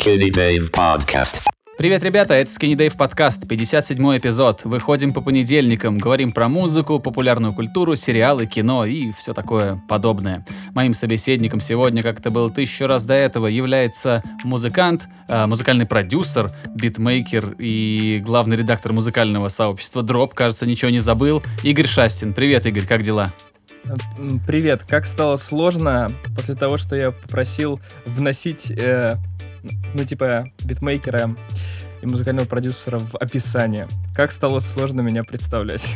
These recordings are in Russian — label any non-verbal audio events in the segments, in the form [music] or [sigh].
Skinny Dave Podcast. Привет, ребята, это Skinny Dave подкаст, 57 эпизод. Выходим по понедельникам, говорим про музыку, популярную культуру, сериалы, кино и все такое подобное. Моим собеседником сегодня, как это было тысячу раз до этого, является музыкант, э, музыкальный продюсер, битмейкер и главный редактор музыкального сообщества Дроп, кажется, ничего не забыл, Игорь Шастин. Привет, Игорь, как дела? Привет, как стало сложно после того, что я попросил вносить, э, ну, типа, битмейкера и музыкального продюсера в описание. Как стало сложно меня представлять.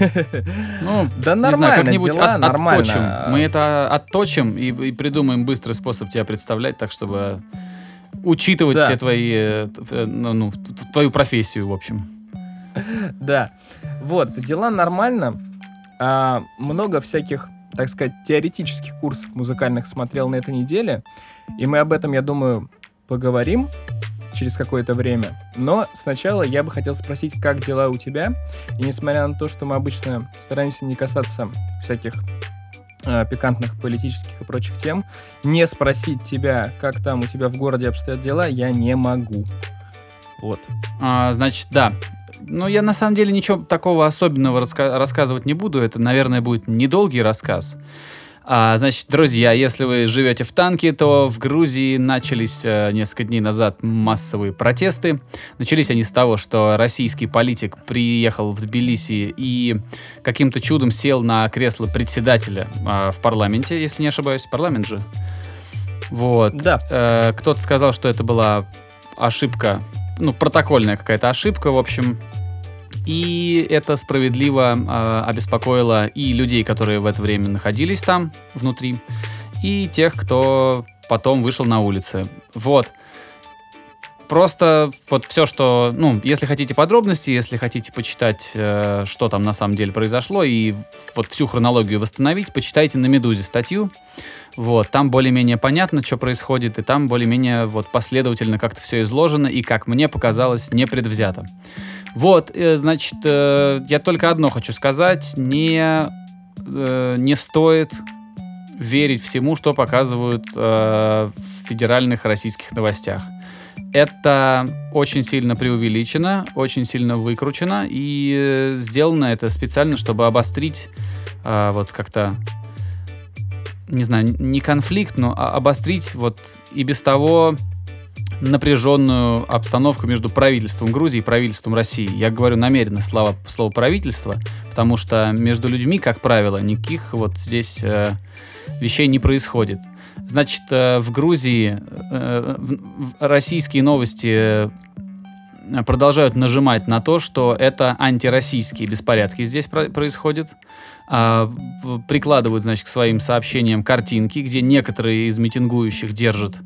Ну, Да не знаю, нормально, как-нибудь дела от- нормально. отточим. Мы это отточим и, и придумаем быстрый способ тебя представлять, так чтобы учитывать Да. все твои, э, ну, ну, твою профессию, в общем. Да. Вот, дела нормально. А, много всяких, так сказать, теоретических курсов музыкальных смотрел на этой неделе. И мы об этом, я думаю, поговорим через какое-то время. Но сначала я бы хотел спросить, как дела у тебя. И несмотря на то, что мы обычно стараемся не касаться всяких а, пикантных политических и прочих тем, не спросить тебя, как там у тебя в городе обстоят дела, я не могу. Вот. А, значит, да. Ну, я на самом деле ничего такого особенного раска- рассказывать не буду. Это, наверное, будет недолгий рассказ. А, значит, друзья, если вы живете в танке, то в Грузии начались э, несколько дней назад массовые протесты. Начались они с того, что российский политик приехал в Тбилиси и каким-то чудом сел на кресло председателя а, в парламенте, если не ошибаюсь. Парламент же. Вот. Да, Э, кто-то сказал, что это была ошибка, ну, протокольная какая-то ошибка, в общем. И это справедливо э, обеспокоило и людей, которые в это время находились там, внутри, и тех, кто потом вышел на улицы. Вот. Просто вот все, что, ну, если хотите подробности, если хотите почитать, э, что там на самом деле произошло, и вот всю хронологию восстановить, почитайте на Медузе статью. Вот, там более-менее понятно, что происходит, и там более-менее вот последовательно как-то все изложено, и, как мне показалось, непредвзято. Вот, э, значит, э, я только одно хочу сказать, не, э, не стоит верить всему, что показывают в федеральных российских новостях. Это очень сильно преувеличено, очень сильно выкручено, и сделано это специально, чтобы обострить вот как-то не знаю, не конфликт, но обострить вот и без того напряженную обстановку между правительством Грузии и правительством России. Я говорю намеренно слово, слово правительство, потому что между людьми, как правило, никаких вот здесь э, вещей не происходит. Значит, э, в Грузии э, в- в- российские новости э, продолжают нажимать на то, что это антироссийские беспорядки здесь про- происходят. А, прикладывают, значит, к своим сообщениям картинки, где некоторые из митингующих держат,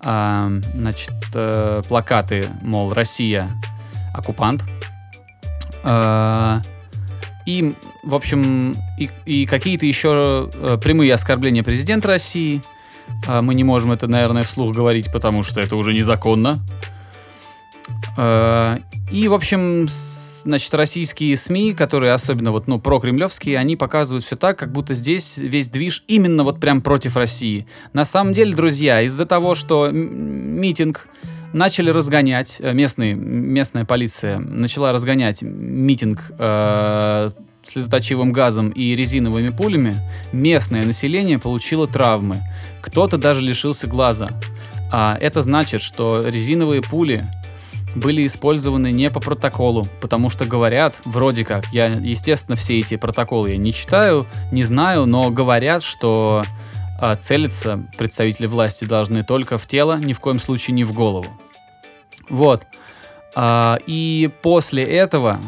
а, значит, э, плакаты, мол, Россия оккупант. А, и, в общем, и, и какие-то еще э, прямые оскорбления президента России. А, мы не можем это, наверное, вслух говорить, потому что это уже незаконно. Э, И, в общем, значит, российские СМИ, которые особенно вот, ну, прокремлевские, они показывают все так, как будто здесь весь движ именно вот прям против России. На самом деле, друзья, из-за того, что митинг начали разгонять, э, местные, местная полиция начала разгонять митинг э, слезоточивым газом и резиновыми пулями, местное население получило травмы. Кто-то даже лишился глаза. А это значит, что резиновые пули были использованы не по протоколу, потому что говорят, вроде как, я, естественно, все эти протоколы я не читаю, не знаю, но говорят, что а, целиться представители власти должны только в тело, ни в коем случае не в голову. Вот. А, и после этого,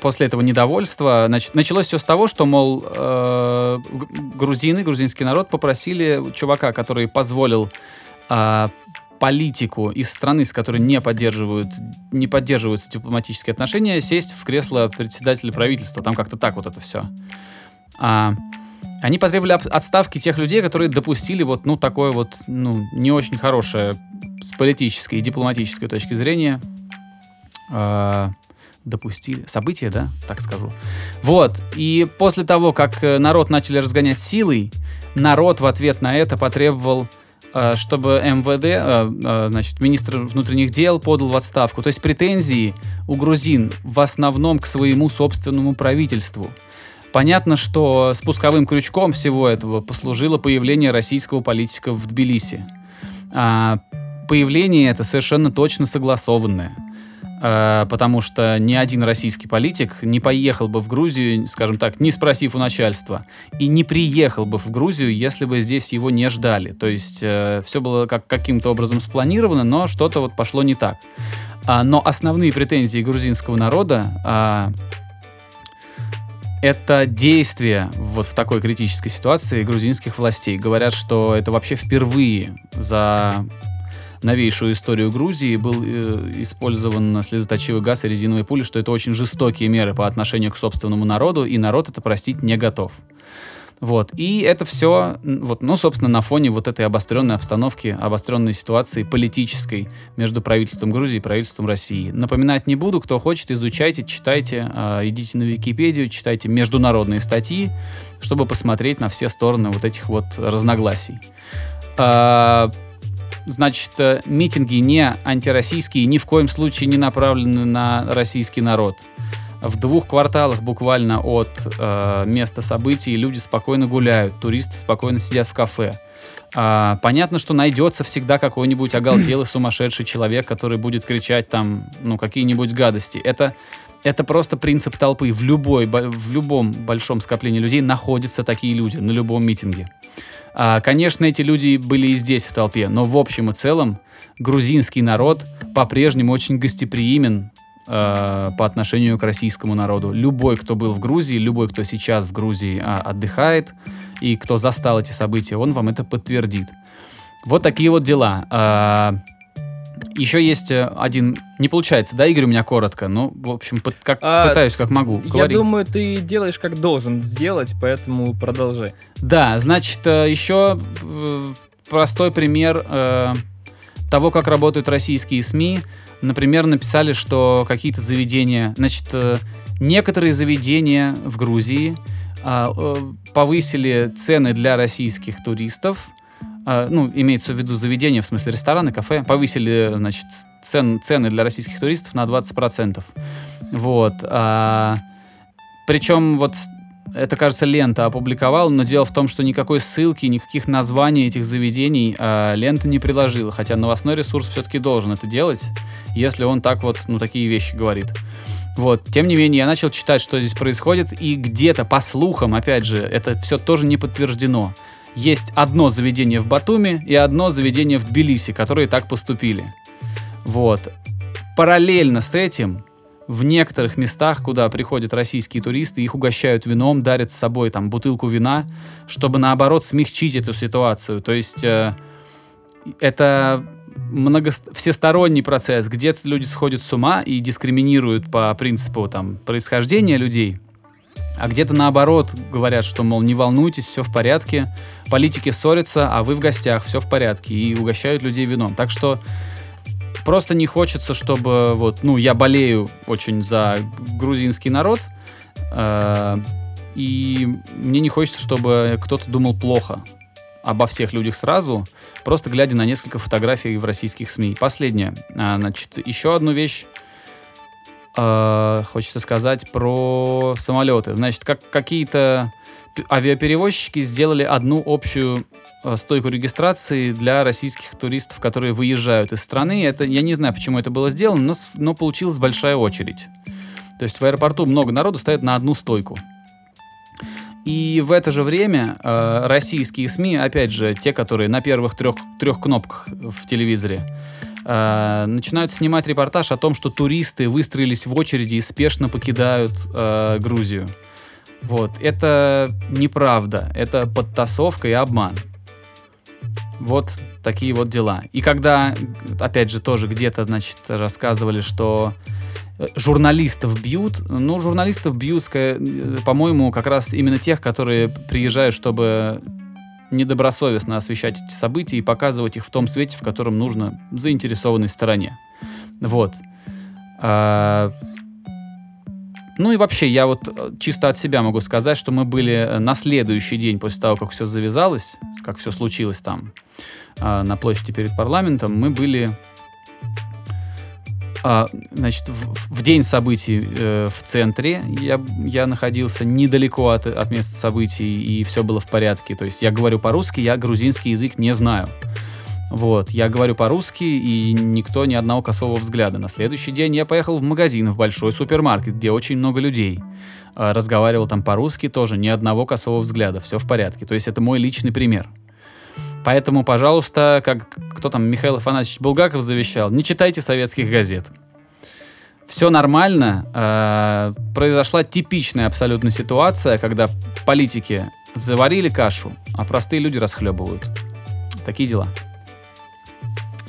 после этого недовольства, значит, началось все с того, что, мол, э, грузины, грузинский народ попросили чувака, который позволил а, политику из страны, с которой не поддерживают, не поддерживаются дипломатические отношения, сесть в кресло председателя правительства. Там как-то так вот это все. А, они потребовали отставки тех людей, которые допустили вот, ну, такое вот, ну, не очень хорошее с политической и дипломатической точки зрения а, допустили. События, да, так скажу. Вот. И после того, как э, народ начали разгонять силой, народ в ответ на это потребовал э, чтобы МВД, э, э, значит, министр внутренних дел подал в отставку. То есть претензии у грузин в основном к своему собственному правительству. Понятно, что спусковым крючком всего этого послужило появление российского политика в Тбилиси. А, появление это совершенно точно согласованное. А, потому что ни один российский политик не поехал бы в Грузию, скажем так, не спросив у начальства, и не приехал бы в Грузию, если бы здесь его не ждали. То есть э, все было как, каким-то образом спланировано, но что-то вот пошло не так. А, но основные претензии грузинского народа а, это действие вот в такой критической ситуации грузинских властей. Говорят, что это вообще впервые за новейшую историю Грузии был э, использован слезоточивый газ и резиновые пули, что это очень жестокие меры по отношению к собственному народу, и народ это простить не готов. Вот. И это все, вот, ну, собственно, на фоне вот этой обостренной обстановки, обостренной ситуации политической между правительством Грузии и правительством России. Напоминать не буду, кто хочет, изучайте, читайте, э, идите на Википедию, читайте международные статьи, чтобы посмотреть на все стороны вот этих вот разногласий. Э, значит, э, митинги не антироссийские, ни в коем случае не направлены на российский народ в двух кварталах буквально от э, места событий люди спокойно гуляют, туристы спокойно сидят в кафе. А, понятно, что найдется всегда какой-нибудь оголтелый [clears throat] сумасшедший человек, который будет кричать там, ну, какие-нибудь гадости. Это, это просто принцип толпы. В, любой, в любом большом скоплении людей находятся такие люди, на любом митинге. А, конечно, эти люди были и здесь в толпе, но в общем и целом грузинский народ по-прежнему очень гостеприимен э, по отношению к российскому народу. Любой, кто был в Грузии, любой, кто сейчас в Грузии э, отдыхает и кто застал эти события, он вам это подтвердит. Вот такие вот дела. Еще есть э, один... Не получается, да, Игорь, у меня коротко? Ну, в общем, под, как, а, пытаюсь как могу. Говори. Я думаю, ты делаешь как должен сделать, поэтому продолжай. Да, значит, э, еще э, простой пример того, как работают российские СМИ. Например, написали, что какие-то заведения, значит, э, некоторые заведения в Грузии а, э, повысили цены для российских туристов, а, ну, имеется в виду заведения, в смысле рестораны, кафе, повысили, значит, цен, цены для российских туристов на 20%. Вот. А, причем вот это, кажется, лента опубликовал, но дело в том, что никакой ссылки, никаких названий этих заведений э, лента не приложила, хотя новостной ресурс все-таки должен это делать, если он так вот, ну, такие вещи говорит. Вот, тем не менее, я начал читать, что здесь происходит, и где-то, по слухам, опять же, это все тоже не подтверждено. Есть одно заведение в Батуми и одно заведение в Тбилиси, которые так поступили. Вот. Параллельно с этим в некоторых местах, куда приходят российские туристы, их угощают вином, дарят с собой там бутылку вина, чтобы наоборот смягчить эту ситуацию. То есть э, это много, всесторонний процесс, где люди сходят с ума и дискриминируют по принципу там происхождения людей, а где-то наоборот говорят, что, мол, не волнуйтесь, все в порядке, политики ссорятся, а вы в гостях, все в порядке, и угощают людей вином. Так что Просто не хочется, чтобы вот, ну, я болею очень за грузинский народ, э, и мне не хочется, чтобы кто-то думал плохо обо всех людях сразу, просто глядя на несколько фотографий в российских СМИ. Последнее. А, значит, еще одну вещь э, хочется сказать про самолеты. Значит, как какие-то авиаперевозчики сделали одну общую Э, стойку регистрации для российских туристов, которые выезжают из страны. Это, я не знаю, почему это было сделано, но, но получилась большая очередь. То есть в аэропорту много народу стоит на одну стойку. И в это же время э, российские СМИ, опять же, те, которые на первых трех, трех кнопках в телевизоре, э, начинают снимать репортаж о том, что туристы выстроились в очереди и спешно покидают э, Грузию. Вот, это неправда, это подтасовка и обман. Вот такие вот дела. И когда, опять же, тоже где-то, значит, рассказывали, что э, журналистов бьют, ну, журналистов бьют, э, по-моему, как раз именно тех, которые приезжают, чтобы недобросовестно освещать эти события и показывать их в том свете, в котором нужно заинтересованной стороне. Вот. А, ну и вообще, я вот э, чисто от себя могу сказать, что мы были на следующий день после того, как все завязалось, как все случилось там, а, на площади перед парламентом, мы были а, значит, в, в день событий э, в центре я, я находился недалеко от, от места событий, и все было в порядке. То есть я говорю по-русски, я грузинский язык не знаю. Вот, я говорю по-русски, и никто ни одного косого взгляда. На следующий день я поехал в магазин, в большой супермаркет, где очень много людей. А, разговаривал там по-русски тоже, ни одного косого взгляда, все в порядке. То есть это мой личный пример. Поэтому, пожалуйста, как кто там, Михаил Афанасьевич Булгаков завещал, не читайте советских газет. Все нормально. Э, произошла типичная абсолютно ситуация, когда политики заварили кашу, а простые люди расхлебывают. Такие дела.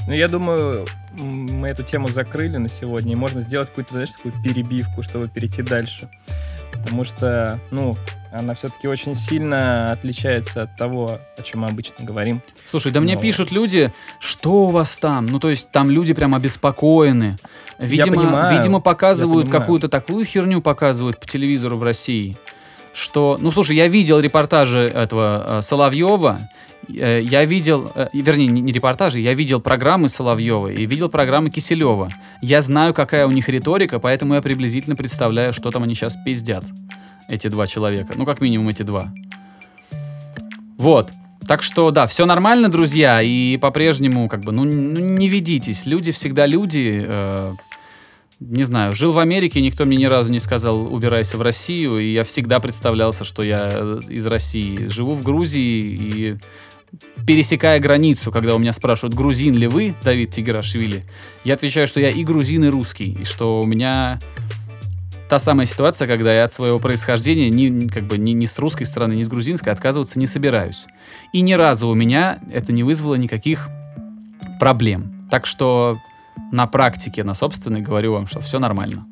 Ну, я думаю, мы эту тему закрыли на сегодня, и можно сделать какую-то, знаешь, такую перебивку, чтобы перейти дальше. Потому что, ну, она все-таки очень сильно отличается от того, о чем мы обычно говорим. Слушай, да мне пишут люди, что у вас там? Ну, то есть там люди прям обеспокоены. Видимо, Я понимаю, видимо показывают какую-то такую херню показывают по телевизору в России, что, ну, слушай, я видел репортажи этого э, Соловьева, я видел, э, вернее, не, не репортажи, я видел программы Соловьева и видел программы Киселева. Я знаю, какая у них риторика, поэтому я приблизительно представляю, что там они сейчас пиздят, эти два человека. Ну, как минимум эти два. Вот. Так что, да, все нормально, друзья, и по-прежнему, как бы, ну, ну, не ведитесь. Люди всегда люди. э, не знаю, жил в Америке, никто мне ни разу не сказал, убирайся в Россию, и я всегда представлялся, что я э, из России. Живу в Грузии, и пересекая границу, когда у меня спрашивают, грузин ли вы, Давид Тиграшвили, я отвечаю, что я и грузин, и русский, и что у меня та самая ситуация, когда я от своего происхождения ни, ни- как бы, ни, ни с русской стороны, ни с грузинской отказываться не собираюсь. И ни разу у меня это не вызвало никаких проблем. Так что на практике, на собственной, говорю вам, что все нормально.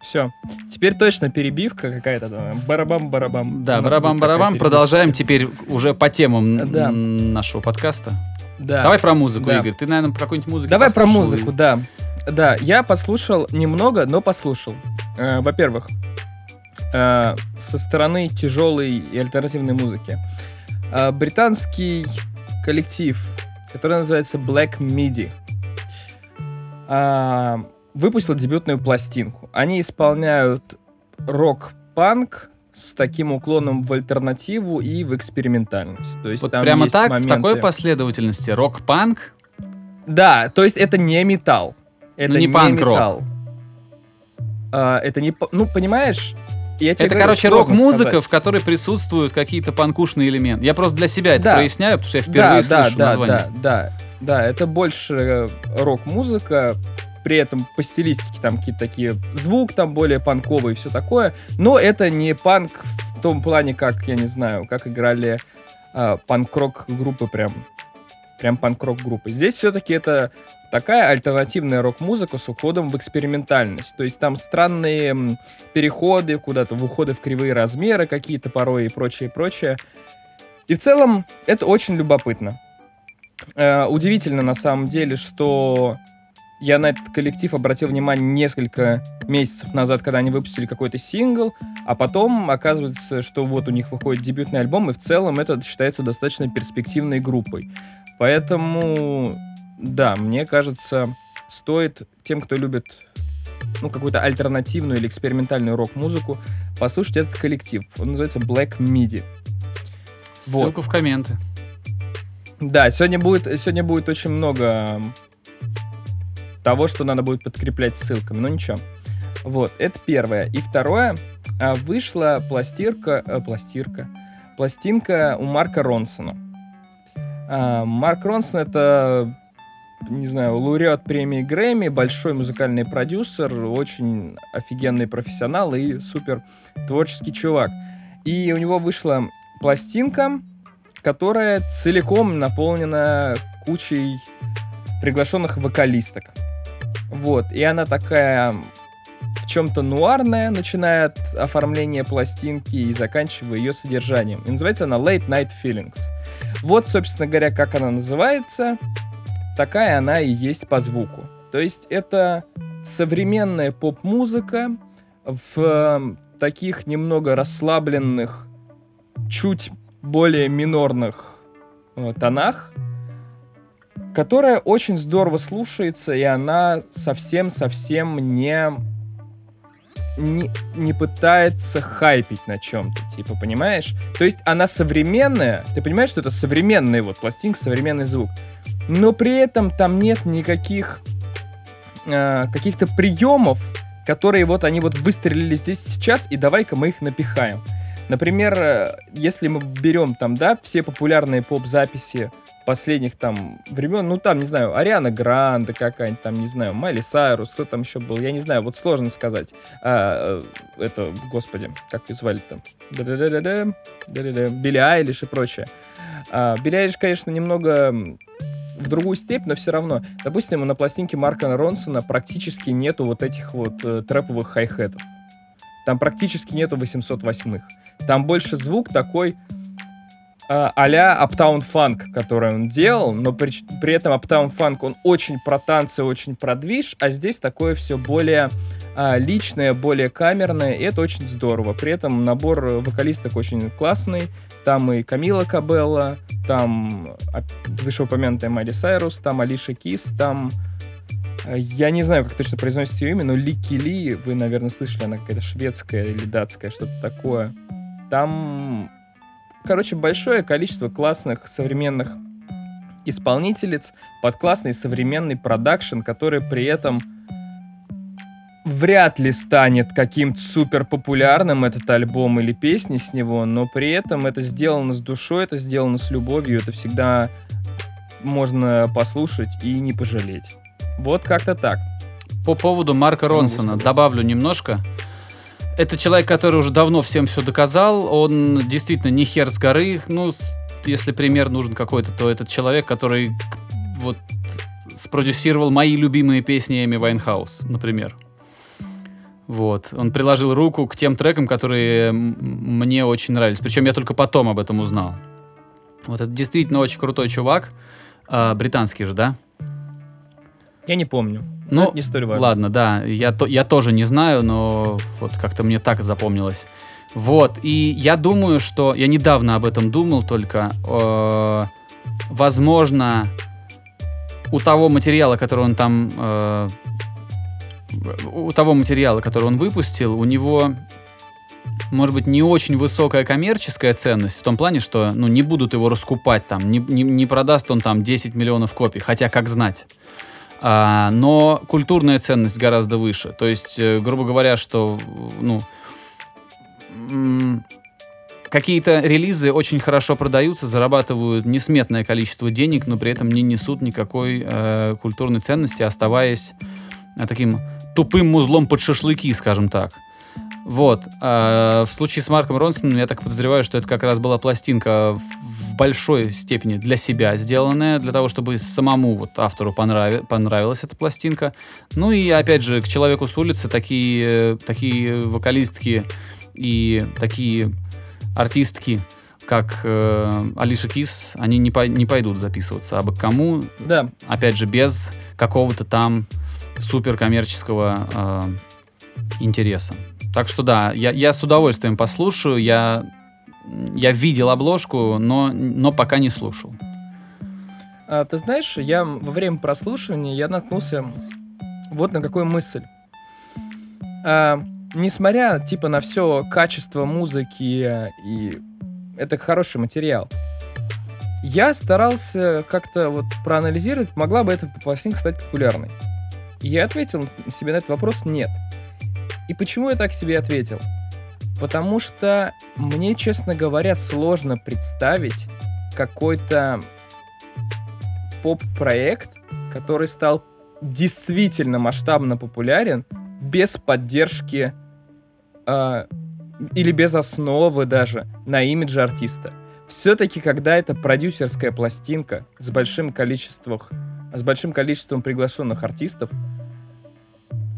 Все. Теперь точно перебивка какая-то. Барабам-барабам. Да, барабам-барабам. Продолжаем теперь уже по темам Да. нашего подкаста. Да. Давай про музыку, Да. Игорь. Ты, наверное, какой-нибудь музыки Давай про музыку, и- да. Да, я послушал немного, но послушал. Э, во-первых, э, со стороны тяжелой и альтернативной музыки. Э, британский коллектив, который называется Black Midi, э, выпустил дебютную пластинку. Они исполняют рок-панк с таким уклоном в альтернативу и в экспериментальность. То есть Вот там прямо есть так, в моменты- такой последовательности. Рок-панк. Да, то есть это не металл. Это Ну, не панк-рок. металл. А, это не... Ну, понимаешь, я Это, говорю, короче, рок-музыка, в которой присутствуют какие-то панкушные элементы. Я просто для себя это Да. проясняю, потому что я впервые да, да, слышу да, название. да, да, да, это больше э, рок-музыка, при этом по стилистике там какие-то такие звук там более панковый и все такое, но это не панк в том плане, как, я не знаю, как играли а, панк-рок группы прям, прям панк-рок группы. Здесь все-таки это такая альтернативная рок-музыка с уходом в экспериментальность. То есть там странные переходы куда-то, в уходы в кривые размеры какие-то порой и прочее, и прочее. И в целом это очень любопытно. Э, удивительно на самом деле, что я на этот коллектив обратил внимание несколько месяцев назад, когда они выпустили какой-то сингл, а потом оказывается, что вот у них выходит дебютный альбом, и в целом это считается достаточно перспективной группой. Поэтому, да, мне кажется, стоит тем, кто любит ну, какую-то альтернативную или экспериментальную рок-музыку, послушать этот коллектив. Он называется Black Midi. Вот. Ссылку в комменты. Да, сегодня будет, сегодня будет очень много того, что надо будет подкреплять ссылками, но ничего. Вот, это первое. И второе, а, вышла пластирка, э, пластирка, пластинка у Марка Ронсона. А, Марк Ронсон это, не знаю, лауреат премии Грэмми, большой музыкальный продюсер, очень офигенный профессионал и супер творческий чувак. И у него вышла пластинка, которая целиком наполнена кучей приглашенных вокалисток. Вот, и она такая в чем-то нуарная, начиная от оформления пластинки и заканчивая ее содержанием. И называется она Late Night Feelings. Вот, собственно говоря, как она называется, такая она и есть по звуку. То есть это современная поп-музыка в таких немного расслабленных, чуть более минорных э, тонах, которая очень здорово слушается, и она совсем-совсем не, не, не пытается хайпить на чем-то, типа, понимаешь? То есть она современная, ты понимаешь, что это современный вот пластинка, современный звук, но при этом там нет никаких э, каких-то приемов, которые вот они вот выстрелили здесь сейчас, и давай-ка мы их напихаем. Например, э, если мы берем там, да, все популярные поп-записи последних там времен, ну там, не знаю, Ариана Гранде какая-нибудь, там, не знаю, Майли Сайрус, кто там еще был, я не знаю, вот сложно сказать. А, э, это, господи, как ее звали-то? Билли Айлиш и прочее. А, Билли Айлиш, конечно, немного в другую степь, но все равно. Допустим, на пластинке Марка Ронсона практически нету вот этих вот э, трэповых хай-хетов. Там практически нету 808-х. Там больше звук такой а-ля Uptown Funk, который он делал, но при, при этом Uptown Funk, он очень про танцы, очень про движ, а здесь такое все более а, личное, более камерное, и это очень здорово. При этом набор вокалисток очень классный, там и Камила Кабелла, там а, вышеупомянутая Майли Сайрус, там Алиша Кис, там а, я не знаю, как точно произносится ее имя, но Лики Ли, вы, наверное, слышали, она какая-то шведская или датская, что-то такое. Там, короче, большое количество классных современных исполнительниц под классный современный продакшн, который при этом вряд ли станет каким-то супер популярным этот альбом или песни с него, но при этом это сделано с душой, это сделано с любовью, это всегда можно послушать и не пожалеть. Вот как-то так. По поводу Марка Ронсона добавлю немножко. Это человек, который уже давно всем все доказал. Он действительно не хер с горы. Ну, если пример нужен какой-то, то этот человек, который вот спродюсировал мои любимые песни Эми Вайнхаус, например. Вот. Он приложил руку к тем трекам, которые мне очень нравились. Причем я только потом об этом узнал. Вот это действительно очень крутой чувак. А, британский же, да? Я не помню. Ну, это не столь важно. Ладно, да. Я, то, я тоже не знаю, но вот как-то мне так запомнилось. Вот. И я думаю, что... Я недавно об этом думал только. Э, возможно, у того материала, который он там э, у того материала, который он выпустил, у него может быть, не очень высокая коммерческая ценность, в том плане, что ну, не будут его раскупать, там, не, не, не продаст он там 10 миллионов копий, хотя как знать. А, но культурная ценность гораздо выше. То есть, э, грубо говоря, что ну, какие-то релизы очень хорошо продаются, зарабатывают несметное количество денег, но при этом не несут никакой э, культурной ценности, оставаясь э, таким тупым музлом под шашлыки, скажем так. Вот. А в случае с Марком Ронсоном я так подозреваю, что это как раз была пластинка в большой степени для себя сделанная, для того, чтобы самому вот автору понрави понравилась эта пластинка. Ну и опять же, к человеку с улицы такие, такие вокалистки и такие артистки, как э, Алиша Кис, они не, по не пойдут записываться. А бы кому, да. опять же, без какого-то там супер коммерческого э, интереса. Так что да, я, я с удовольствием послушаю. Я, я видел обложку, но, но пока не слушал. А, ты знаешь, я во время прослушивания я наткнулся вот на какую мысль. А, несмотря типа на все качество музыки и это хороший материал, я старался как-то вот проанализировать, могла бы эта пластинка стать популярной. И я ответил себе на этот вопрос «нет». И почему я так себе ответил? Потому что мне, честно говоря, сложно представить какой-то поп-проект, который стал действительно масштабно популярен без поддержки э, или без основы даже на имидже артиста. Все-таки, когда это продюсерская пластинка с большим количеством, с большим количеством приглашенных артистов,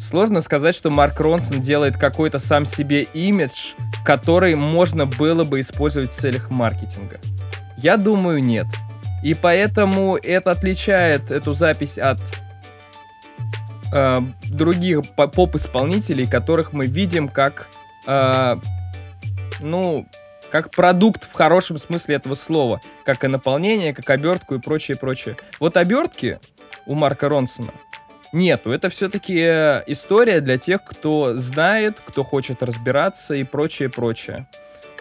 Сложно сказать, что Марк Ронсон делает какой-то сам себе имидж, который можно было бы использовать в целях маркетинга. Я думаю, нет. И поэтому это отличает эту запись от э, других поп-исполнителей, которых мы видим как, э, ну, как продукт в хорошем смысле этого слова, как и наполнение, как обертку и прочее, прочее. Вот обертки у Марка Ронсона нету. Это все-таки история для тех, кто знает, кто хочет разбираться и прочее, прочее.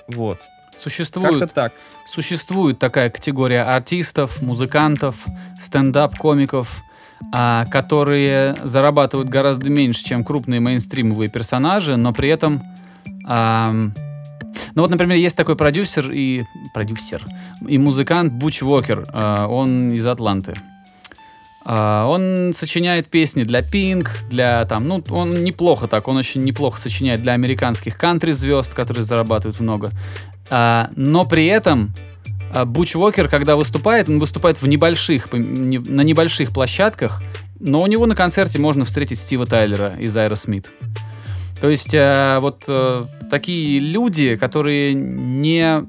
Вот. Существует, так. существует такая категория артистов, музыкантов, стендап-комиков, а, которые зарабатывают гораздо меньше, чем крупные мейнстримовые персонажи, но при этом... ам, ну вот, например, есть такой продюсер и... Продюсер. И музыкант Буч Уокер. а, он из Атланты. А, он сочиняет песни для Pink, для там, ну, он неплохо так, он очень неплохо сочиняет для американских кантри-звезд, которые зарабатывают много. А, но при этом а, Буч Уокер, когда выступает, он выступает в небольших, на небольших площадках, но у него на концерте можно встретить Стива Тайлера из Aerosmith. То есть вот э, такие люди, которые не,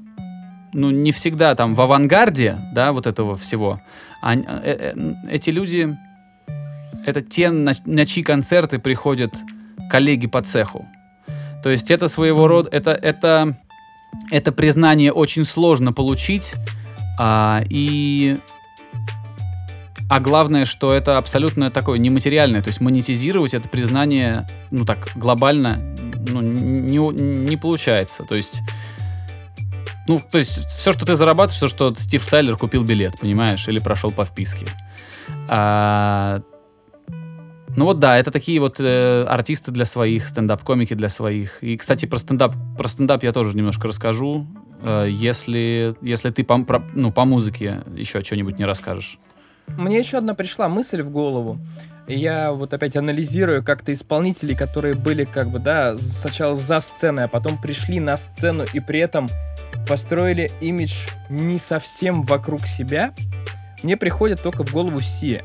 ну, не всегда там в авангарде, да, вот этого всего, они- э, э, эти люди, это те, на, на чьи концерты приходят коллеги по цеху. То есть это своего рода, это, это, это признание очень сложно получить, а, и а главное, что это абсолютно такое нематериальное, то есть монетизировать это признание, ну так, глобально, ну, не, не получается. То есть, ну, то есть все, что ты зарабатываешь, то, что Стив Тайлер купил билет, понимаешь, или прошел по вписке. А, ну вот да, это такие вот э, артисты для своих, стендап-комики для своих. И, кстати, про стендап, про стендап я тоже немножко расскажу, э, если, если ты по, про- ну, по музыке еще что-нибудь не расскажешь. Мне еще одна пришла мысль в голову. Я вот опять анализирую как-то исполнителей, которые были как бы, да, сначала за сценой, а потом пришли на сцену и при этом построили имидж не совсем вокруг себя. Мне приходит только в голову Сия,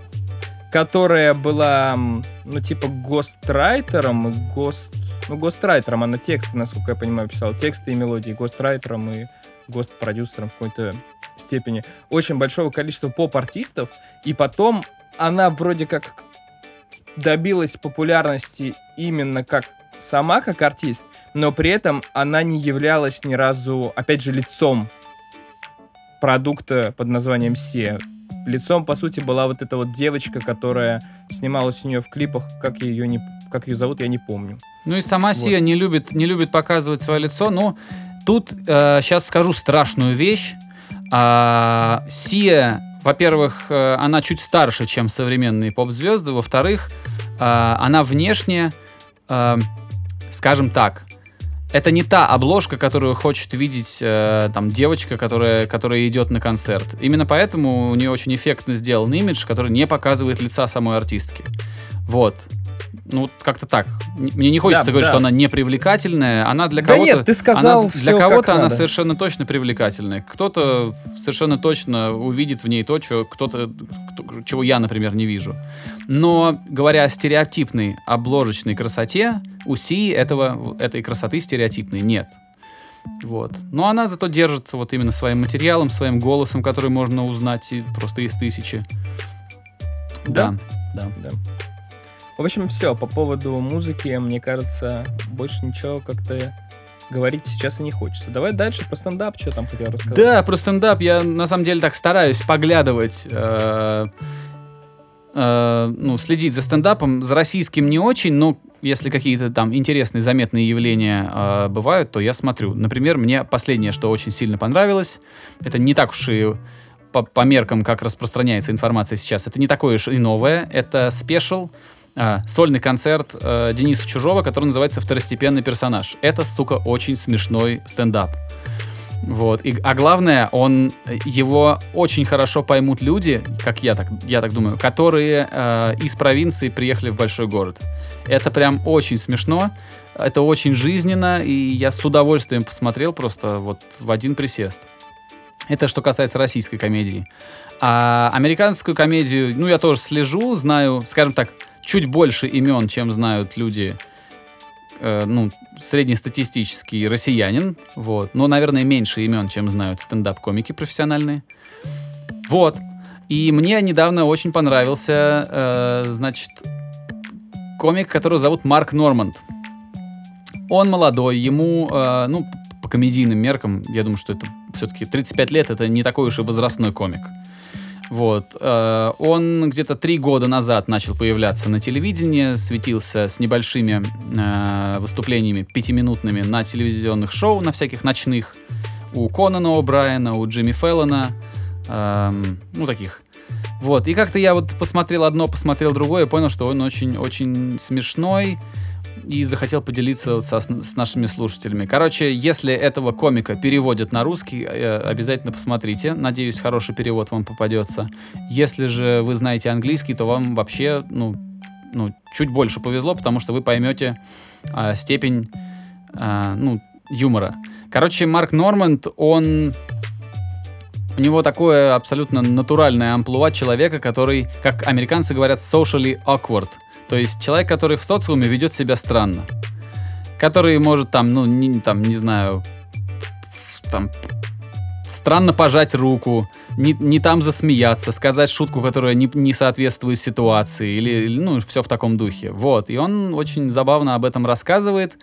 которая была, ну, типа, гострайтером гост... Ну, гострайтером, она тексты, насколько я понимаю, писала. Тексты и мелодии. Гострайтером и гост-продюсером в какой-то степени очень большого количества поп-артистов, и потом она вроде как добилась популярности именно как сама как артист, но при этом она не являлась ни разу, опять же, лицом продукта под названием Се. Лицом, по сути, была вот эта вот девочка, которая снималась у нее в клипах, как ее не, как ее зовут, я не помню. Ну и сама Сия не любит, не любит показывать свое лицо. Ну, тут сейчас скажу страшную вещь. А, Сия, во-первых, э, она чуть старше, чем современные поп-звезды. Во-вторых, а, она внешне, а, скажем так, это не та обложка, которую хочет видеть э, там девочка, которая, которая идет на концерт. Именно поэтому у нее очень эффектно сделан имидж, который не показывает лица самой артистки. Вот. Ну, вот как-то так. Мне не хочется Да, говорить, да. что она непривлекательная. Она для Да кого-то... нет, ты сказал она, Для кого-то она надо. совершенно точно привлекательная. Кто-то совершенно точно увидит в ней то, чё кто-то, кто- чего я, например, не вижу. Но, говоря о стереотипной обложечной красоте, у Си этого, этой красоты стереотипной нет. Вот. Но она зато держится вот именно своим материалом, своим голосом, который можно узнать из- просто из тысячи. Да? Да. Да. В общем, все. По поводу музыки, мне кажется, больше ничего как-то говорить сейчас и не хочется. Давай дальше про стендап, что там хотел рассказать. Да, про стендап я на самом деле так стараюсь поглядывать, э, э, ну, следить за стендапом, за российским не очень, но если какие-то там интересные, заметные явления э, бывают, то я смотрю. Например, мне последнее, что очень сильно понравилось, это не так уж и по, по меркам, как распространяется информация сейчас, это не такое уж и новое, это спешл, а, сольный концерт э, Дениса Чужого, который называется «Второстепенный персонаж». Это, сука, очень смешной стендап. Вот. И, а главное, он его очень хорошо поймут люди, как я так, я так думаю, которые э, из провинции приехали в большой город. Это прям очень смешно, это очень жизненно, и я с удовольствием посмотрел просто вот в один присест. Это что касается российской комедии. А американскую комедию, ну, я тоже слежу, знаю, скажем так, чуть больше имен, чем знают люди, э, ну, среднестатистический россиянин, вот, но, наверное, меньше имен, чем знают стендап-комики профессиональные. Вот. И мне недавно очень понравился, э, значит, комик, которого зовут Марк Норманд. Он молодой, ему, э, ну, по комедийным меркам, я думаю, что это все-таки 35 лет, это не такой уж и возрастной комик. Вот. э, Он где-то три года назад начал появляться на телевидении, светился с небольшими э, выступлениями пятиминутными на телевизионных шоу, на всяких ночных. У Конана О'Брайена, у Джимми Феллона, эм, ну, таких. Вот. И как-то я вот посмотрел одно, посмотрел другое, понял, что он очень-очень смешной, и захотел поделиться со- с нашими слушателями. Короче, если этого комика переводят на русский, э, обязательно посмотрите. Надеюсь, хороший перевод вам попадется. Если же вы знаете английский, то вам вообще, ну, ну чуть больше повезло, потому что вы поймете а, степень, а, ну, юмора. Короче, Марк Норманд, он... У него такое абсолютно натуральное амплуа человека, который, как американцы говорят, socially awkward. То есть человек, который в социуме ведет себя странно. Который может там, ну, не, там, не знаю, там, странно пожать руку, не, не там засмеяться, сказать шутку, которая не, не соответствует ситуации, или, ну, все в таком духе. Вот, и он очень забавно об этом рассказывает.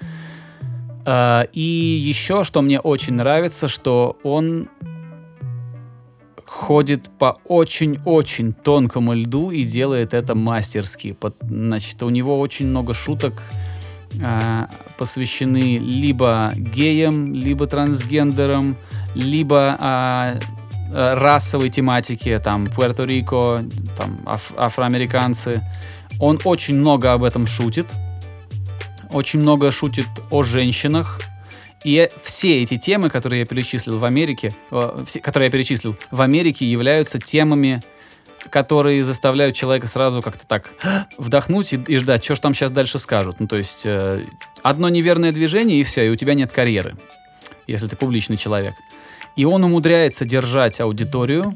А, и еще, что мне очень нравится, что он ходит по очень-очень тонкому льду и делает это мастерски. Значит, у него очень много шуток а, посвящены либо геям, либо трансгендерам, либо а, расовой тематике, там, Пуэрто-Рико, там, аф- афроамериканцы. Он очень много об этом шутит, очень много шутит о женщинах, и все эти темы, которые я перечислил в Америке, которые я перечислил в Америке, являются темами, которые заставляют человека сразу как-то так вдохнуть и, и ждать, что ж там сейчас дальше скажут. Ну, то есть э, одно неверное движение, и все, и у тебя нет карьеры, если ты публичный человек. И он умудряется держать аудиторию,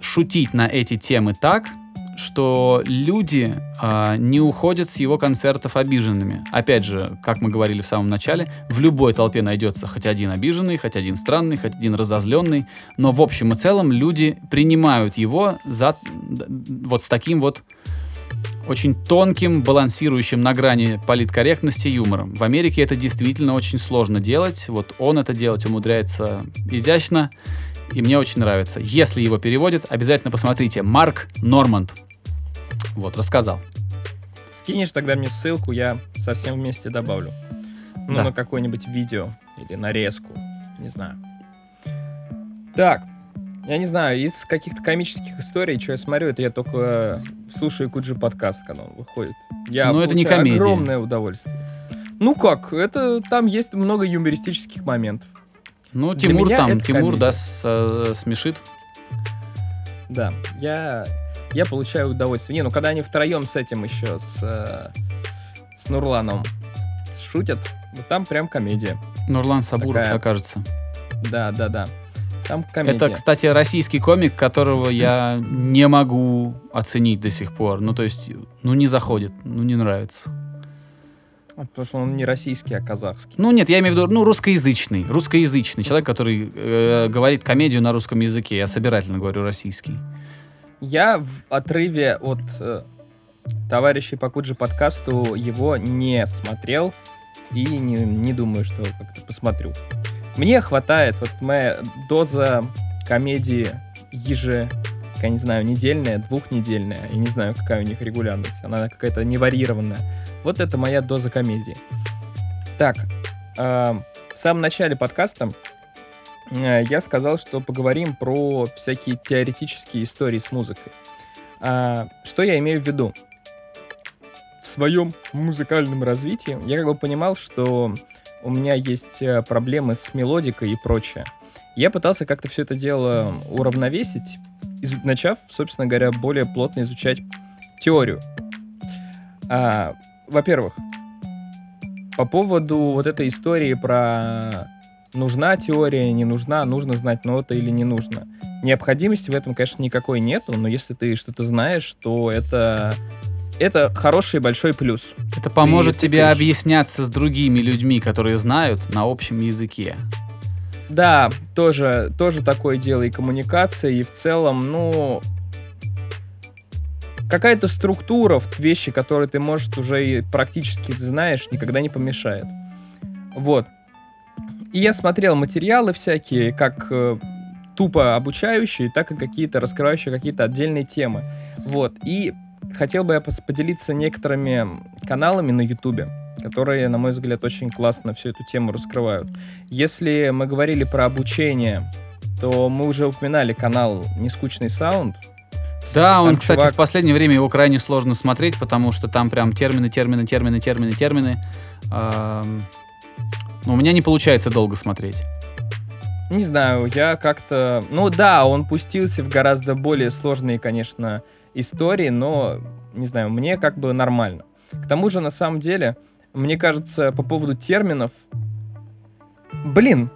шутить на эти темы так, что люди а, не уходят с его концертов обиженными. Опять же, как мы говорили в самом начале, в любой толпе найдется хоть один обиженный, хоть один странный, хоть один разозленный, но в общем и целом люди принимают его за вот с таким вот очень тонким, балансирующим на грани политкорректности юмором. В Америке это действительно очень сложно делать. Вот он это делать умудряется изящно, и мне очень нравится. Если его переводят, обязательно посмотрите. Марк Норманд. Вот, рассказал. Скинешь тогда мне ссылку, я совсем вместе добавлю. Ну, Да. на какое-нибудь видео или нарезку. Не знаю. Так, я не знаю, из каких-то комических историй, что я смотрю, это я только слушаю Куджи подкаст, когда он выходит. Я Но это не комедия. огромное удовольствие. Ну как, это там есть много юмористических моментов. Ну, Для Тимур там, Тимур, комедия. да, с- э, смешит. Да, я, я получаю удовольствие. Не, ну когда они втроем с этим еще, с, э, с Нурланом шутят, вот там прям комедия. Нурлан Сабуров, Такая. окажется. Да, да, да. Там комедия. Это, кстати, российский комик, которого я не могу оценить до сих пор. Ну, то есть, ну, не заходит, ну, не нравится. А, Потому что он не российский, а казахский. Ну, нет, я имею в виду, ну, русскоязычный. Русскоязычный человек, который э, говорит комедию на русском языке. Я собирательно говорю российский. Я в отрыве от э, товарищей по Куджи подкасту его не смотрел и не, не думаю, что как-то посмотрю. Мне хватает, вот моя доза комедии еже, я не знаю, недельная, двухнедельная, я не знаю, какая у них регулярность, она какая-то неварьированная. Вот это моя доза комедии. Так, э, в самом начале подкаста э, я сказал, что поговорим про всякие теоретические истории с музыкой. А, что я имею в виду? В своем музыкальном развитии я как бы понимал, что у меня есть э, проблемы с мелодикой и прочее. Я пытался как-то все это дело уравновесить, изу- начав, собственно говоря, более плотно изучать теорию. А, во-первых, по поводу вот этой истории про нужна теория, не нужна, нужно знать ноты или не нужно. Необходимости в этом, конечно, никакой нету, но если ты что-то знаешь, то это, это хороший большой плюс. Это поможет Ты тебе тыкаешь. объясняться с другими людьми, которые знают на общем языке. Да, тоже, тоже такое дело и коммуникация, и в целом, ну, какая-то структура в вещи, которые ты, может, уже и практически знаешь, никогда не помешает. Вот. И я смотрел материалы всякие, как э, тупо обучающие, так и какие-то раскрывающие какие-то отдельные темы. Вот. И хотел бы я поделиться некоторыми каналами на Ютубе, которые, на мой взгляд, очень классно всю эту тему раскрывают. Если мы говорили про обучение, то мы уже упоминали канал «Нескучный саунд». Да, он, Там кстати, чувак- в последнее время его крайне сложно смотреть, потому что там прям термины, термины, термины, термины, термины. Ам, ну, у меня не получается долго смотреть. Не знаю, я как-то... Ну да, он пустился в гораздо более сложные, конечно, истории, но, не знаю, мне как бы нормально. К тому же, на самом деле, мне кажется, по поводу терминов... Блин,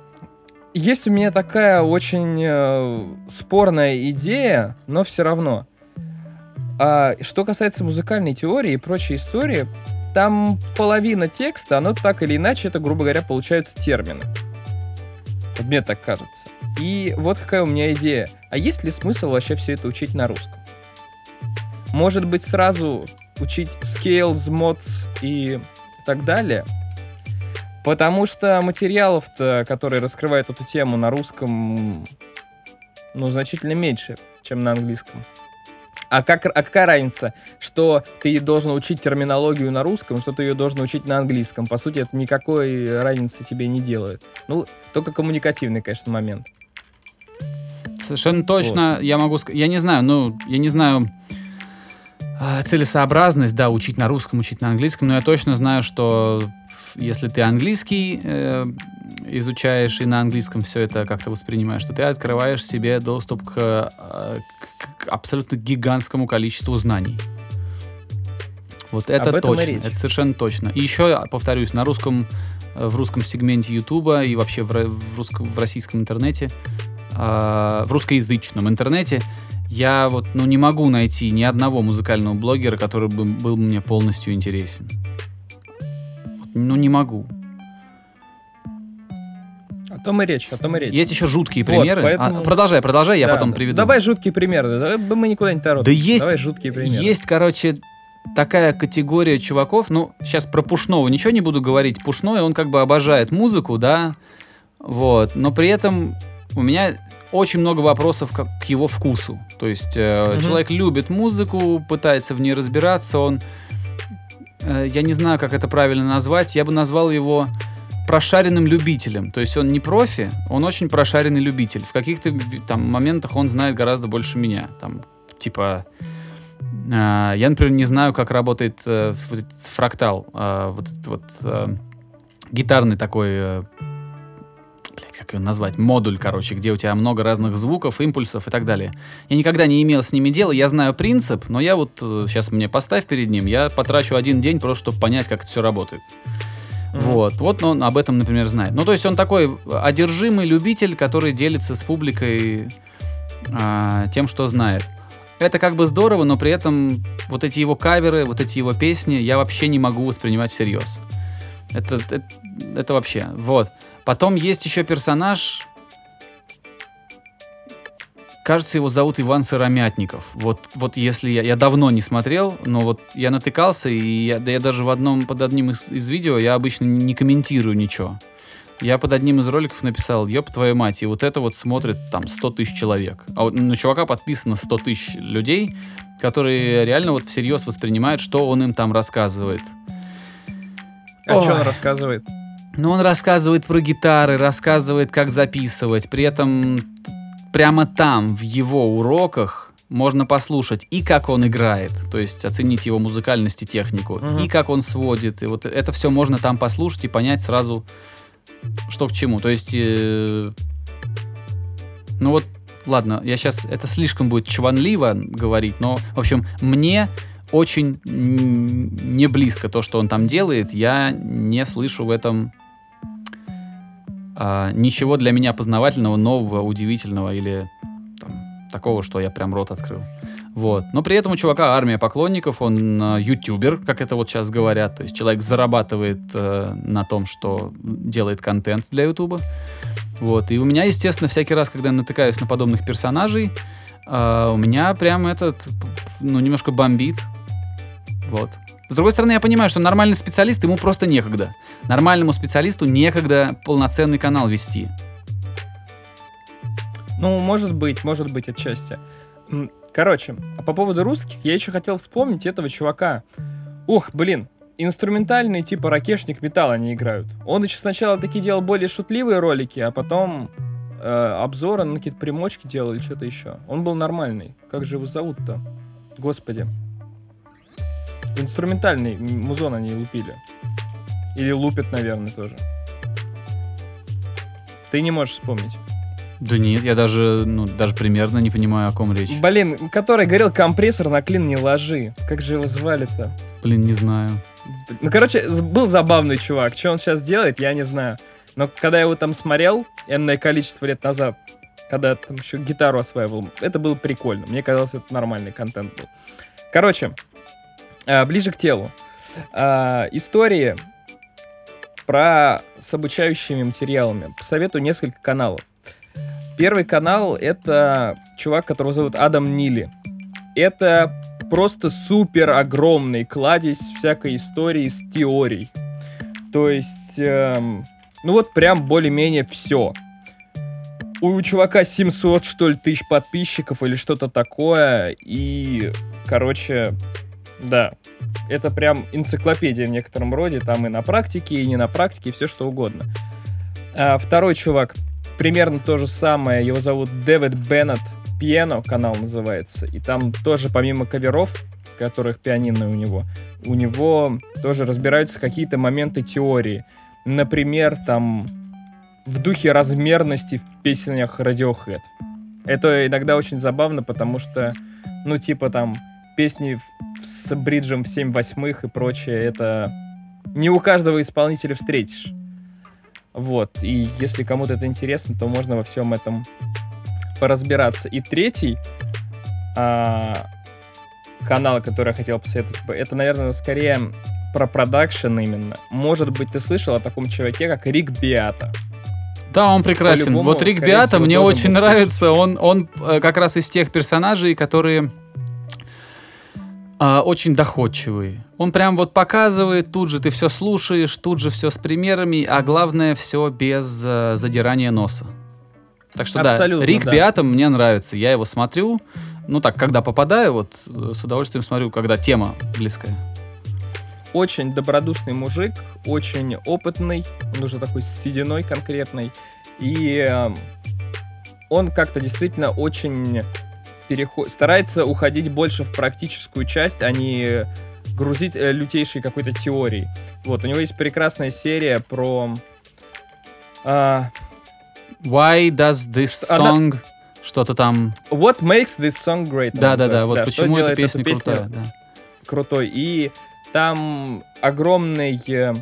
есть у меня такая очень э, спорная идея, но все равно. А, что касается музыкальной теории и прочей истории, там половина текста, оно так или иначе, это, грубо говоря, получаются термины. Вот Мне так кажется. И вот какая у меня идея. А есть ли смысл вообще все это учить на русском? Может быть, сразу учить scales, mods и так далее? Потому что материалов-то, которые раскрывают эту тему на русском, ну, значительно меньше, чем на английском. А, как, а какая разница, что ты должен учить терминологию на русском, что ты ее должен учить на английском? По сути, это никакой разницы тебе не делает. Ну, только коммуникативный, конечно, момент. Совершенно точно я могу сказать. Я не знаю, ну, я не знаю целесообразность, да, учить на русском, учить на английском, но я точно знаю, что если ты английский э, изучаешь и на английском все это как-то воспринимаешь, то ты открываешь себе доступ к, э, к- к абсолютно гигантскому количеству знаний. Вот это точно, это совершенно точно. И еще, повторюсь, на русском, э, в русском сегменте Ютуба и вообще в, в русском, в российском интернете, а, в русскоязычном интернете, я вот, ну, не могу найти ни одного музыкального блогера, который бы был мне полностью интересен. Вот, ну, не могу. О том и речь, о том и речь. Есть еще жуткие Вот, примеры. поэтому- А, продолжай, продолжай, я Да, потом да. приведу. Давай жуткие примеры, давай, мы никуда не торопимся. Да есть, Давай жуткие примеры. есть, короче, такая категория чуваков, ну, сейчас про Пушного ничего не буду говорить. Пушной, он как бы обожает музыку, да, вот, но при этом у меня очень много вопросов к, к его вкусу. То есть э, Мгм. человек любит музыку, пытается в ней разбираться, он, э, я не знаю, как это правильно назвать, я бы назвал его прошаренным любителем. То есть он не профи, он очень прошаренный любитель. В каких-то там моментах он знает гораздо больше меня. Там, типа, а, я, например, не знаю, как работает э, фрактал. а, вот этот вот э, гитарный такой, э, как его назвать, модуль, короче, где у тебя много разных звуков, импульсов и так далее. Я никогда не имел с ними дела, я знаю принцип, но я вот сейчас мне поставь перед ним, я потрачу один день просто, чтобы понять, как это все работает. Мгм. Вот, вот он об этом, например, знает. Ну, то есть он такой одержимый любитель, который делится с публикой а, тем, что знает. Это как бы здорово, но при этом вот эти его каверы, вот эти его песни я вообще не могу воспринимать всерьез. Это, это, это вообще. Вот. Потом есть еще персонаж. Кажется, его зовут Иван Сыромятников. Вот, вот если я, я давно не смотрел, но вот я натыкался, и я, да я даже в одном, под одним из, из видео я обычно не комментирую ничего. Я под одним из роликов написал, ёб твою мать, и вот это вот смотрит там 100 тысяч человек. А вот на чувака подписано 100 тысяч людей, которые реально вот всерьез воспринимают, что он им там рассказывает. А что Ой. он рассказывает? Ну, он рассказывает про гитары, рассказывает, как записывать. При этом прямо там, в его уроках, можно послушать и как он играет, то есть оценить его музыкальность и технику, Мгм. и как он сводит. И вот это все можно там послушать и понять сразу, что к чему. То есть, э, ну вот, ладно, я сейчас, это слишком будет чванливо говорить, но, в общем, мне очень не близко то, что он там делает. Я не слышу в этом а, ничего для меня познавательного, нового, удивительного или там, такого, что я прям рот открыл. Вот. Но при этом у чувака армия поклонников, он э, ютубер, как это вот сейчас говорят. То есть человек зарабатывает э, на том, что делает контент для ютуба. Вот. И у меня, естественно, всякий раз, когда я натыкаюсь на подобных персонажей, э, у меня прям этот, ну, немножко бомбит. Вот. С другой стороны, я понимаю, что нормальный специалист, ему просто некогда. Нормальному специалисту некогда полноценный канал вести. Ну, может быть, может быть, отчасти. Короче, а по поводу русских, я еще хотел вспомнить этого чувака. Ух, блин, инструментальные типа ракешник металл они играют. Он еще сначала таки делал более шутливые ролики, а потом э, обзоры на какие-то примочки делал или что-то еще. Он был нормальный. Как же его зовут-то? Господи. Инструментальный музон они лупили. Или лупят, наверное, тоже. Ты не можешь вспомнить. Да нет, я даже, ну, даже примерно не понимаю, о ком речь. Блин, который говорил компрессор на клин не ложи. Как же его звали-то? Блин, не знаю. Ну, короче, был забавный чувак. Что он сейчас делает, я не знаю. Но когда я его там смотрел, энное количество лет назад, когда там еще гитару осваивал, это было прикольно. Мне казалось, это нормальный контент был. Короче, ближе к телу. А, Истории про с обучающими материалами. Посоветую несколько каналов. Первый канал — это чувак, которого зовут Адам Нили. Это просто супер огромный кладезь всякой истории с теорией. То есть, эм, ну вот прям более-менее все. У чувака 700, что ли, тысяч подписчиков или что-то такое. И, короче, да, это прям энциклопедия в некотором роде. Там и на практике, и не на практике, и все что угодно. А второй чувак, примерно то же самое. Его зовут Дэвид Беннет. Пиано канал называется. И там тоже помимо каверов, которых пианино у него, у него тоже разбираются какие-то моменты теории. Например, там в духе размерности в песнях Radiohead. Это иногда очень забавно, потому что, ну, типа там песни с бриджем в 7 восьмых и прочее, это не у каждого исполнителя встретишь. Вот, и если кому-то это интересно, то можно во всем этом поразбираться. И третий а, канал, который я хотел посоветовать, это, наверное, скорее про продакшн именно. Может быть, ты слышал о таком чуваке, как Рик Биата. Да, он прекрасен. Вот Рик Биата мне очень нравится. Он, он э, как раз из тех персонажей, которые а, очень доходчивые. Он прям вот показывает, тут же ты все слушаешь, тут же все с примерами, а главное все без э, задирания носа. Так что Абсолютно, да, Рик да. Биата мне нравится. Я его смотрю, ну так, когда попадаю, вот э, с удовольствием смотрю, когда тема близкая. Очень добродушный мужик, очень опытный, он уже такой с сединой конкретной. И эм, он как-то действительно очень переход... старается уходить больше в практическую часть, а не грузить э, лютейшей какой-то теорией. Вот, у него есть прекрасная серия про... а, Why does this Она- song... Что-то там... What makes this song great? она Да-да-да, вот что почему эта песня эту песню крутая. да. крутой. И там огромный э,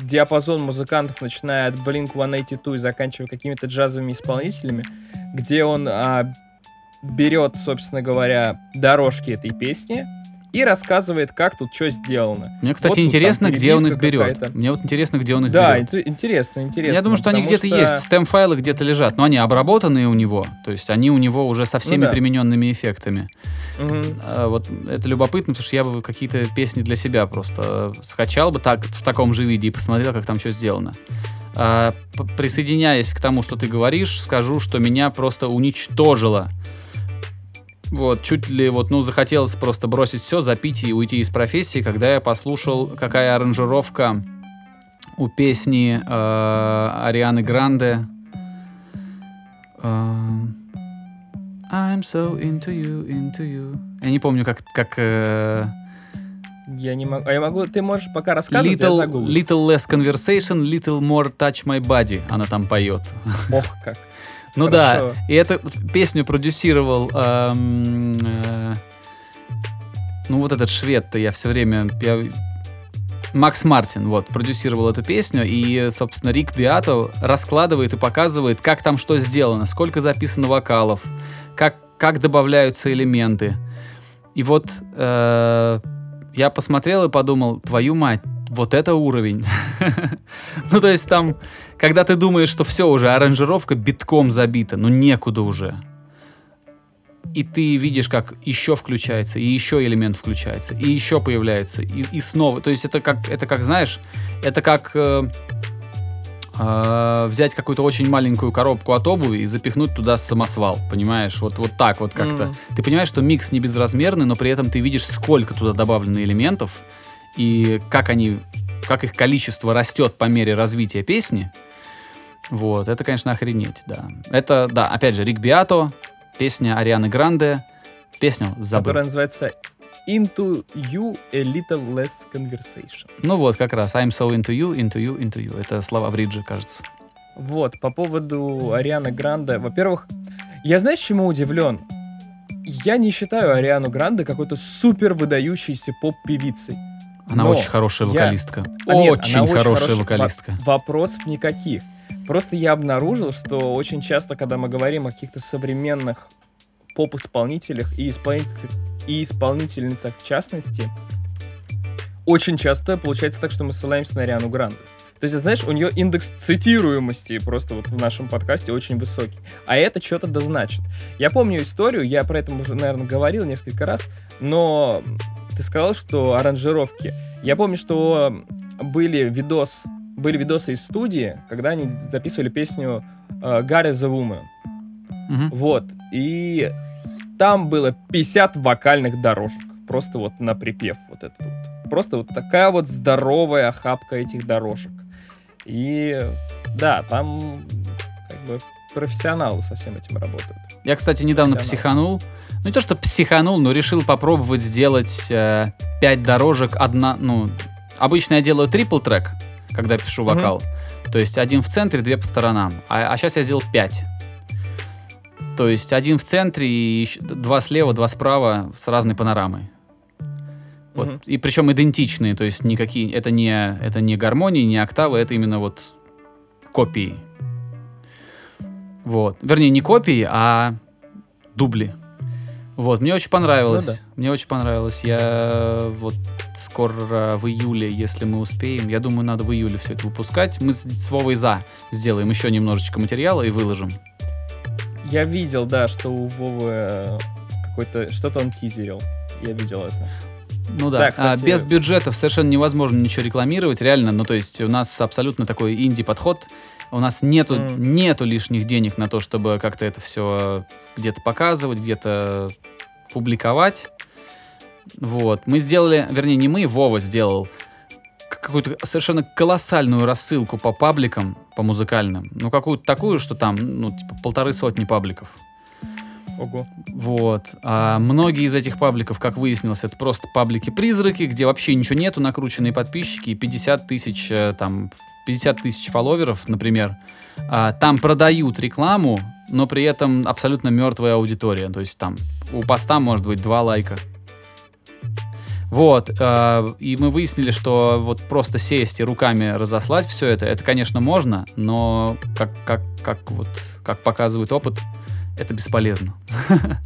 диапазон музыкантов, начиная от Blink-182 и заканчивая какими-то джазовыми исполнителями, где он а, берет, собственно говоря, дорожки этой песни и рассказывает, как тут что сделано. Мне, кстати, Вот тут интересно, там где он их берет. Мне вот интересно, где он их Да, берет. ин- интересно, интересно. Я думаю, что они где-то что- есть, стем-файлы где-то лежат, но они обработанные у него, то есть они у него уже со всеми Ну да. примененными эффектами. Мгм. А вот это любопытно, потому что я бы какие-то песни для себя просто э, скачал бы так в таком же виде и посмотрел, как там что сделано. А, присоединяясь к тому, что ты говоришь, скажу, что меня просто уничтожило. Вот, чуть ли вот, ну, захотелось просто бросить все, запить и уйти из профессии, когда я послушал, какая аранжировка у песни э, Арианы Гранде. Эм, I'm so into you, into you. Я не помню, как, как э, Я не могу. А я могу. Ты можешь пока рассказывать, я little, загуглю. little less conversation, little more touch my body. Она там поет. Ох, как. Ну Хорошо. да, и эту песню продюсировал эм, э, ну вот этот швед-то я все время я- Макс Мартин, вот, продюсировал эту песню, и, собственно, Рик Биато раскладывает и показывает, как там что сделано, сколько записано вокалов, как, как добавляются элементы. И вот э, я посмотрел и подумал, твою мать, вот это уровень. [laughs] Ну, то есть там, когда ты думаешь, что все уже, аранжировка битком забита, ну некуда уже. и ты видишь, как еще включается, и еще элемент включается, и еще появляется, и, и снова. То есть это как, это как, знаешь, это как э, э, взять какую-то очень маленькую коробку от обуви и запихнуть туда самосвал, понимаешь? Вот, вот так вот как-то. Мгм. Ты понимаешь, что микс не безразмерный, но при этом ты видишь, сколько туда добавлено элементов, и как они, как их количество растет по мере развития песни. Вот, это, конечно, охренеть, да. Это, да, опять же, Рик Биато, песня Арианы Гранде, песня забыл. Которая называется Into You a Little Less Conversation. Ну вот, как раз, I'm so into you, into you, into you. Это слова Бриджи, кажется. Вот, по поводу Арианы Гранде. Во-первых, я знаешь, чему удивлен? Я не считаю Ариану Гранде какой-то супер выдающейся поп-певицей. Она Но очень хорошая я- вокалистка. А нет, очень хорошая вокалистка. Во- вопросов никаких. Просто я обнаружил, что очень часто, когда мы говорим о каких-то современных поп-исполнителях и, исполнитель- и исполнительницах в частности, очень часто получается так, что мы ссылаемся на Ариану Гранде. То есть, знаешь, у нее индекс цитируемости просто вот в нашем подкасте очень высокий. А это что-то да значит. Я помню историю, я про это уже, наверное, говорил несколько раз, но ты сказал, что аранжировки. Я помню, что были видос, были видосы из студии, когда они записывали песню э, «God is a Woman». Вот. И там было 50 вокальных дорожек. Просто вот на припев вот этот вот. Просто вот такая вот здоровая охапка этих дорожек. И да, там как бы профессионалы со всем этим работают. Я, кстати, недавно психанул. Ну, не то, что психанул, но решил попробовать сделать э, пять дорожек одна, ну, обычно я делаю трипл трек, когда пишу вокал. То есть один в центре, две по сторонам. А, сейчас я сделал пять. То есть один в центре и ещё два слева, два справа с разной панорамой. Вот. Мгм. И причем идентичные, то есть никакие, это не, это не гармонии, не октавы, это именно вот копии. Вот. Вернее, не копии, а дубли. Вот, мне очень понравилось. Ну да. Мне очень понравилось. Я вот скоро в июле, если мы успеем, я думаю, надо в июле все это выпускать. Мы с, с Вовой за сделаем еще немножечко материала и выложим. Я видел, да, что у Вовы э, какой-то... Что-то он тизерил. Я видел это. Ну да, Да, А, кстати- без бюджетов совершенно невозможно ничего рекламировать, реально. Ну то есть у нас абсолютно такой инди-подход. У нас нету, Мгм. нету лишних денег на то, чтобы как-то это все где-то показывать, где-то публиковать. Вот. Мы сделали, вернее, не мы, Вова сделал какую-то совершенно колоссальную рассылку по пабликам, по музыкальным. Ну, какую-то такую, что там, ну, типа, полторы сотни пабликов. Ого. Вот. А многие из этих пабликов, как выяснилось, это просто паблики-призраки, где вообще ничего нету, накрученные подписчики, и 50 тысяч, э, там, 50 тысяч фолловеров, например. А, там продают рекламу, но при этом абсолютно мертвая аудитория. То есть там у поста может быть два лайка. Вот, э, и мы выяснили, что вот просто сесть и руками разослать все это, это, конечно, можно, но как, как, как, вот, как показывает опыт, это бесполезно. [laughs]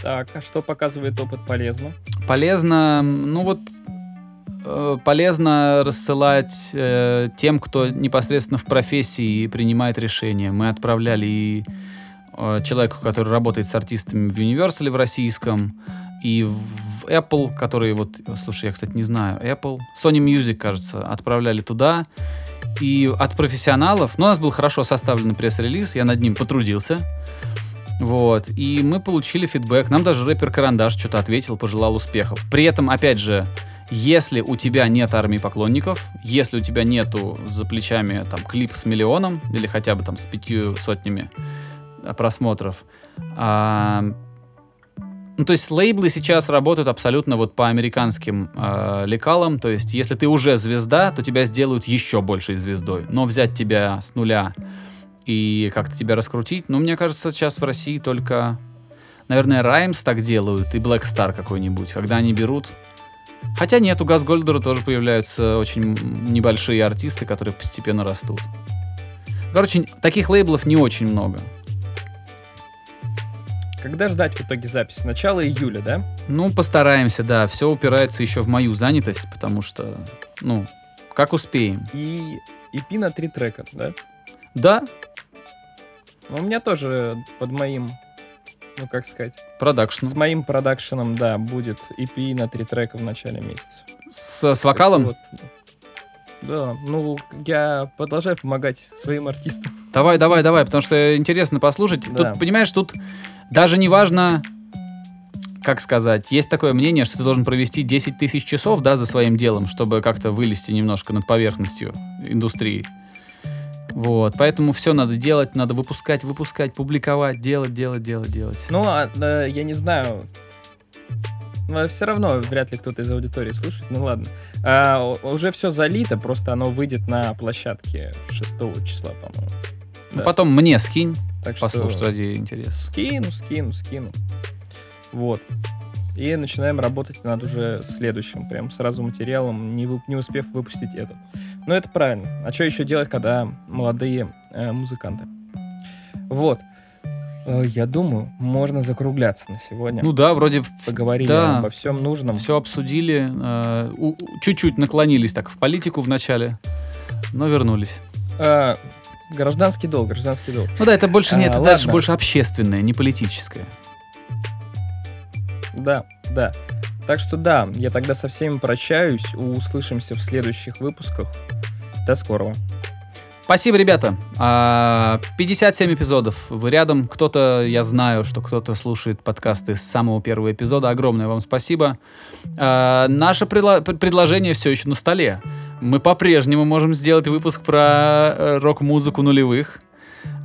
Так, а что показывает опыт полезно? Полезно, ну вот, полезно рассылать э, тем, кто непосредственно в профессии и принимает решения. Мы отправляли и э, человеку, который работает с артистами в Universal в российском, и в Apple, который вот, слушай, я, кстати, не знаю, Apple, Sony Music, кажется, отправляли туда. И от профессионалов, ну, у нас был хорошо составленный пресс-релиз, я над ним потрудился. Вот, и мы получили фидбэк. Нам даже рэпер Карандаш что-то ответил, пожелал успехов. При этом, опять же, если у тебя нет армии поклонников, если у тебя нету за плечами там клип с миллионом или хотя бы там с пятью сотнями а, просмотров, а, ну, то есть лейблы сейчас работают абсолютно вот по американским э, лекалам. То есть, если ты уже звезда, то тебя сделают еще большей звездой. Но взять тебя с нуля и как-то тебя раскрутить, ну, мне кажется, сейчас в России только, наверное, Раймс так делают и Black Star какой-нибудь, когда они берут. Хотя нет, у Газгольдера тоже появляются очень небольшие артисты, которые постепенно растут. Короче, таких лейблов не очень много. Когда ждать в итоге запись? Начало июля, да? Ну, постараемся, да. Все упирается еще в мою занятость, потому что, ну, как успеем. И EP на три трека, да? Да, Но у меня тоже под моим ну как сказать, Продакшн. с моим продакшеном, да, будет EP на три трека в начале месяца. С, с вокалом? Вот. Да, ну, я продолжаю помогать своим артистам. Давай, давай, давай, потому что интересно послушать. Да. Тут, понимаешь, тут даже не важно, как сказать, есть такое мнение, что ты должен провести 10 тысяч часов, да, за своим делом, чтобы как-то вылезти немножко над поверхностью индустрии. Вот, поэтому все надо делать, надо выпускать, выпускать, публиковать, делать, делать, делать, делать. Ну, а, э, я не знаю. Но все равно вряд ли кто-то из аудитории слушает. Ну ладно. А, уже все залито, просто оно выйдет на площадке 6 числа, по-моему. Ну, да. потом мне скинь, Так что послушать ради интереса. скину, скину, скину. Вот. И начинаем работать над уже следующим, прям сразу материалом, не, вып- не успев выпустить этот. Но это правильно. А что еще делать, когда молодые э, музыканты? Вот. Э, я думаю, можно закругляться на сегодня. Ну да, вроде Поговорили да. обо всем нужном. все обсудили, э, у- чуть-чуть наклонились так в политику в начале, но вернулись. Э, гражданский долг, гражданский долг. Ну да, это больше А, нет, это дальше ладно. больше общественное, не политическое. Да, да. Так что да, я тогда со всеми прощаюсь. Услышимся в следующих выпусках. До скорого. Спасибо, ребята. А, 57 эпизодов. Вы рядом. Кто-то, я знаю, что кто-то слушает подкасты с самого первого эпизода. Огромное вам спасибо. А, наше предло- пр- предложение все еще на столе. Мы по-прежнему можем сделать выпуск про э, рок-музыку нулевых.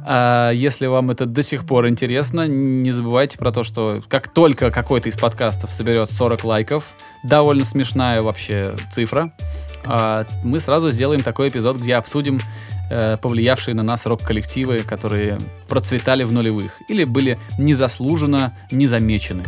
А, если вам это до сих пор интересно, не забывайте про то, что как только какой-то из подкастов соберет 40 лайков, довольно смешная вообще цифра, а, мы сразу сделаем такой эпизод, где обсудим э, повлиявшие на нас рок-коллективы, которые процветали в нулевых или были незаслуженно незамечены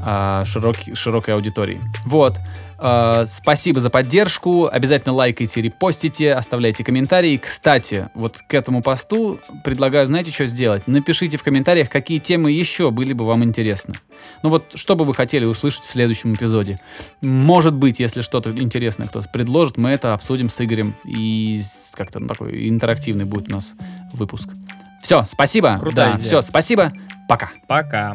а, широкий- широкой аудитории. Вот. А, Спасибо за поддержку. Обязательно лайкайте, репостите, оставляйте комментарии. Кстати, вот к этому посту предлагаю, знаете, что сделать? Напишите в комментариях, какие темы еще были бы вам интересны. Ну вот, что бы вы хотели услышать в следующем эпизоде. Может быть, если что-то интересное кто-то предложит, мы это обсудим с Игорем. И как-то ну, такой интерактивный будет у нас выпуск. Все, спасибо. Крутая да, идея. все, спасибо. Пока. Пока.